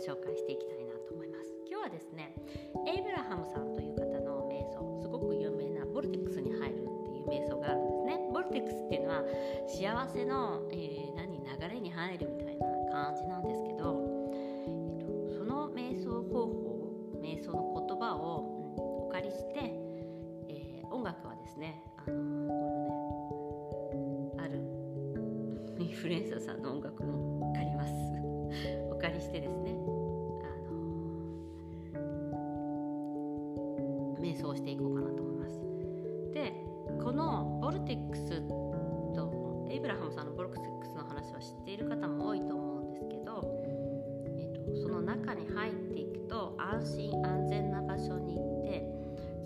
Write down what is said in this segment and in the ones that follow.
紹介していきたいなと思います。今日はですねエイブラハムさんという方の瞑想すごく有名なボルテックスに入るっていう瞑想があるんですね。ボルテックスっていうのは幸せの、えー、何流れに入るみたいな感じなんですけど、えっと、その瞑想方法瞑想の言葉を、うん、お借りして、えー、音楽はですねあのこのねあるインフルエンサーさんの音楽も借ります。お借りしてですね安心安全な場所に行って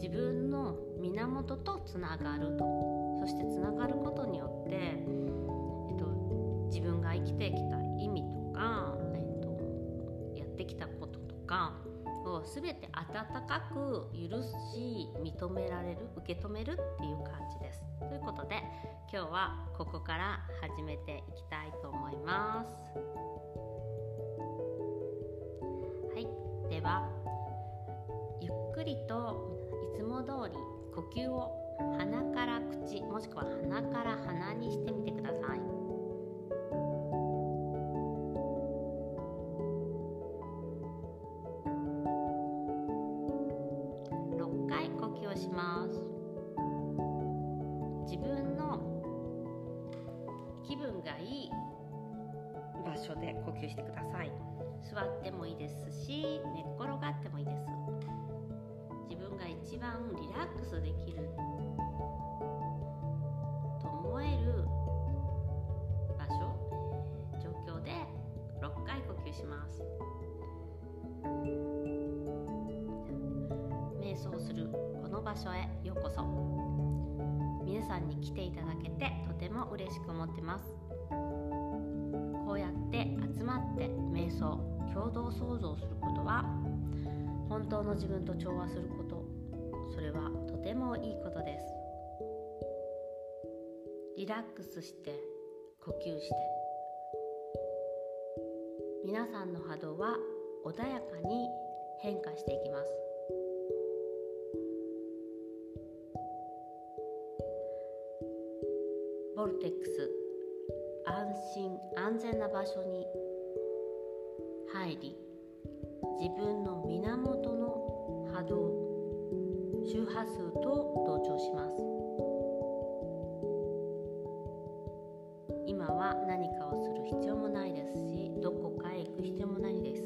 自分の源とつながるとそしてつながることによって、えーと、自分が生きてきた意味とか、えーと、やってきたこととかを全て温かく許し認められる受け止めるっていう感じです。ということで今日はここから始めていきたいと思います。はいではくりといつも通り呼吸を鼻から口もしくは鼻から鼻にしてみてください。6回呼吸をします。自分の気分がいい場。所で呼吸してください。座ってもいいですし寝っ転がってもいいです。一番リラックスできると思える場所状況で6回呼吸します。瞑想するこの場所へようこそ。皆さんに来ていただけてとても嬉しく思ってます。こうやって集まって瞑想共同創造することは本当の自分と調和することそれはとてもいいことです。リラックスして呼吸して。皆さんの波動は穏やかに変化していきます。ボルテックス安心安全な場所に入り自分の源の波動周波数と同調します。今は何かをする必要もないですしどこかへ行く必要もないです。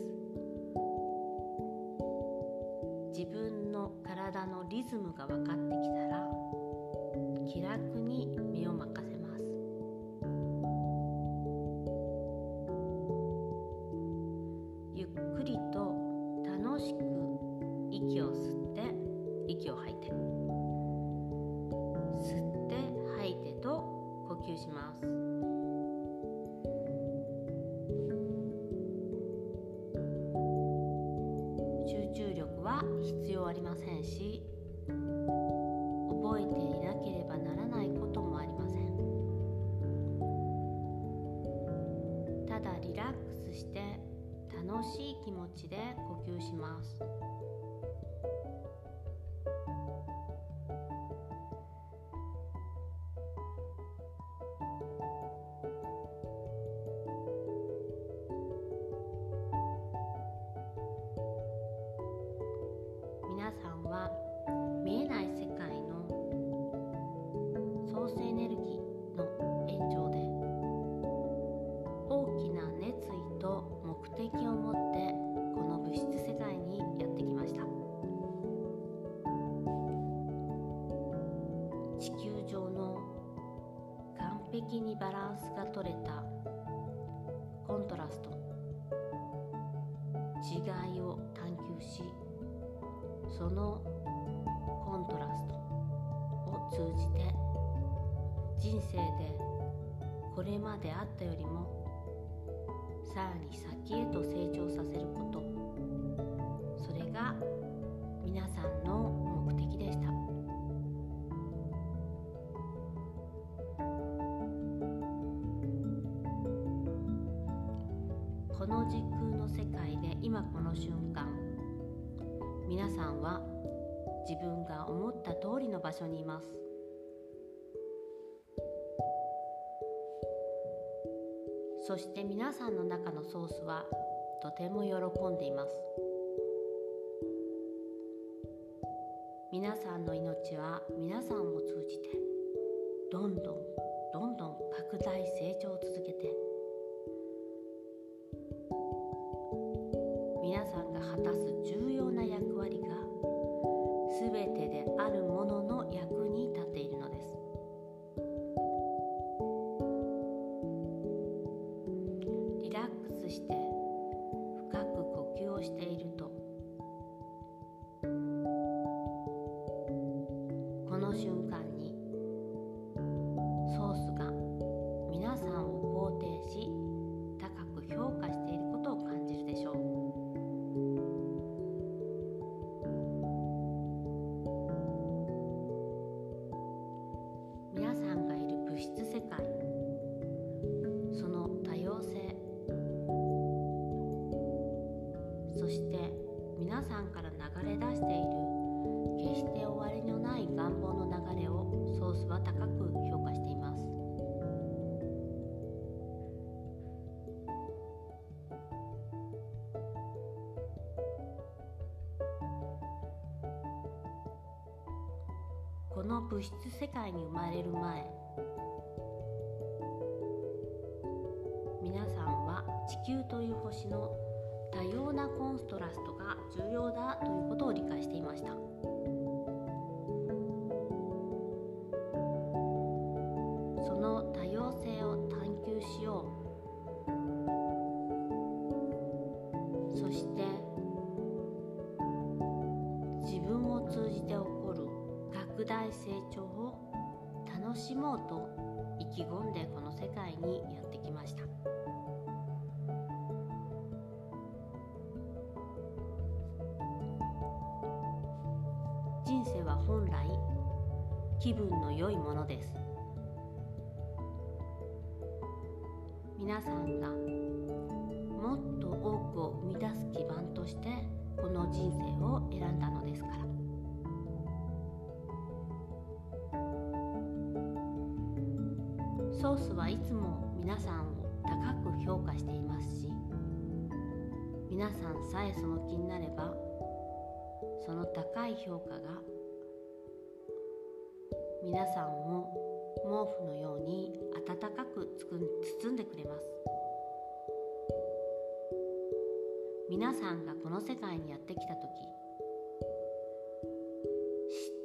自分の体のリズムが分かってきたら気楽に集中力は必要ありませんし覚えていなければならないこともありません。ただリラックスして楽しい気持ちで呼吸します。にバランスが取れたコントラスト。違いを探求しそのコントラストを通じて人生でこれまであったよりもさらに先へと成長させること。それが皆さん世界で今この瞬間皆さんは自分が思った通りの場所にいます。そして皆さんの中のソースはとても喜んでいます。皆さんの命は皆さんを通じてどんどんどんどん拡大成長を続果たす重要な役割が全てであるものの役に立っているのです。リラックスして深く呼吸をしているとこの瞬間の物質世界に生まれる前皆さんは地球という星の多様なコンストラストが重要だということを理解していました。うと意気込んでこの世界にやってきました。人生は本来気分の良いものです。皆さんがもっと多くを生み出す基盤としてこの人生を選んだのですから。いつも皆さんを高く評価していますし皆さんさえその気になればその高い評価が皆さんを毛布のように暖かく包んでくれます。皆さんがこの世界にやってきた時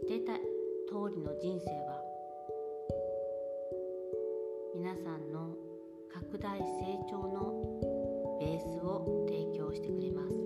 知ってた通りの人生は皆さんの拡大成長のベースを提供してくれます。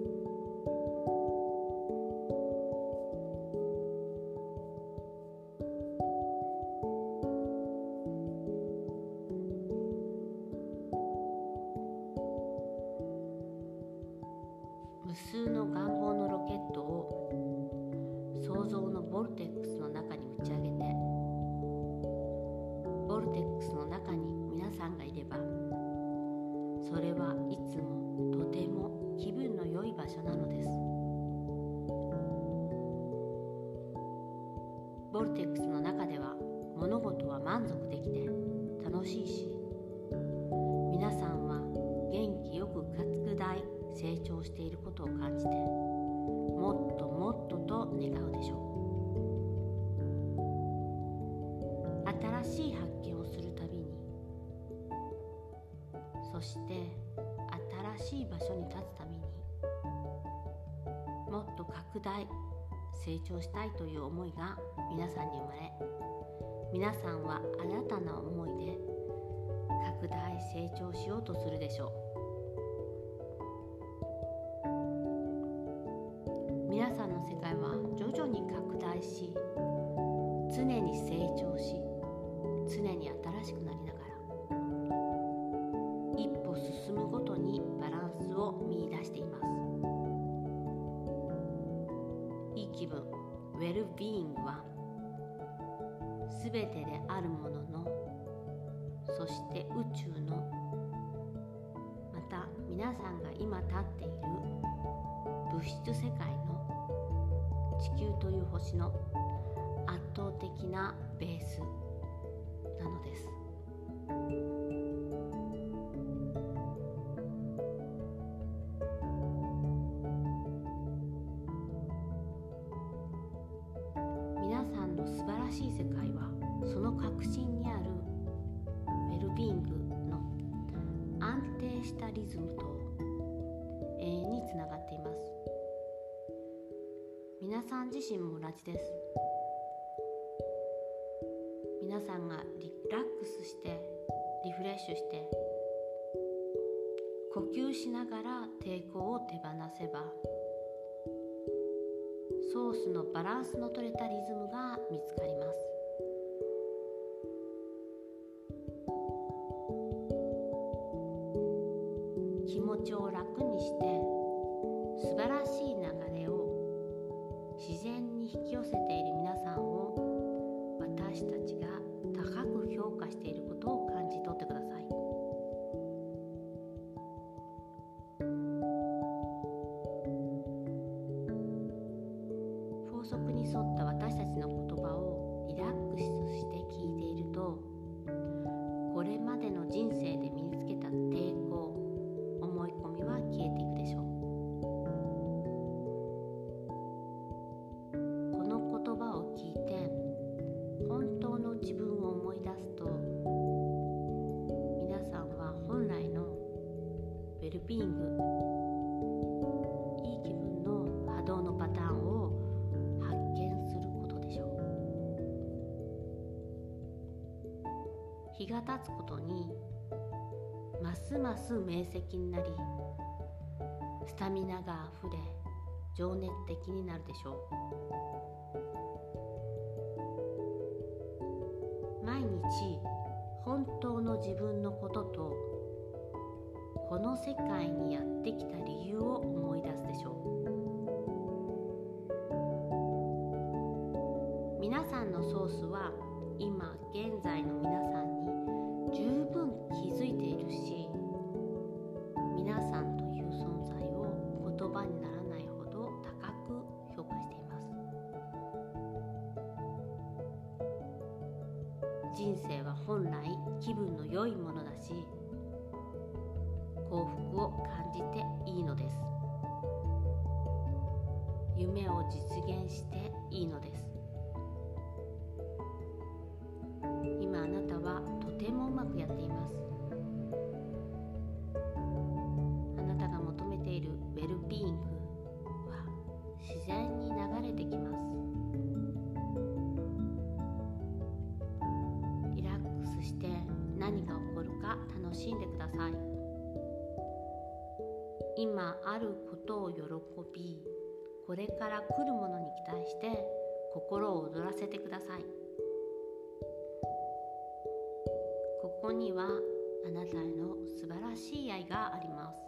新しい発見をするたびにそして新しい場所に立つためにもっと拡大成長したいという思いが皆さんに生まれ皆さんは新たな思いで拡大成長しようとするでしょう。皆さんの世界は徐々に拡大し常に成長し常に新しくなりながら。一歩進むごとにバランスを見出しています。いい気分。ウェルビーイングは全てであるもののそして宇宙のまた皆さんが今立っている物質世界の地球という星の圧倒的なベース。なのです。皆さんの素晴らしい世界はその核心にあるウェルビーングの安定したリズムと永遠につながっています。皆さん自身も同じです。皆さんがリラックスしてリフレッシュして呼吸しながら抵抗を手放せばソースのバランスのとれたリズムが見つかります。ますます明晰になりスタミナがあふれ情熱的になるでしょう。毎日本当の自分のこととこの世界にやってきた理由を思い出すでしょう。皆さんのソースは今現在の皆さん人生は本来気分の良いものだし幸福を感じていいのです。夢を実現していいのです。しんでください。今あることを喜びこれから来るものに期待して心を躍らせてください。ここにはあなたへの素晴らしい愛があります。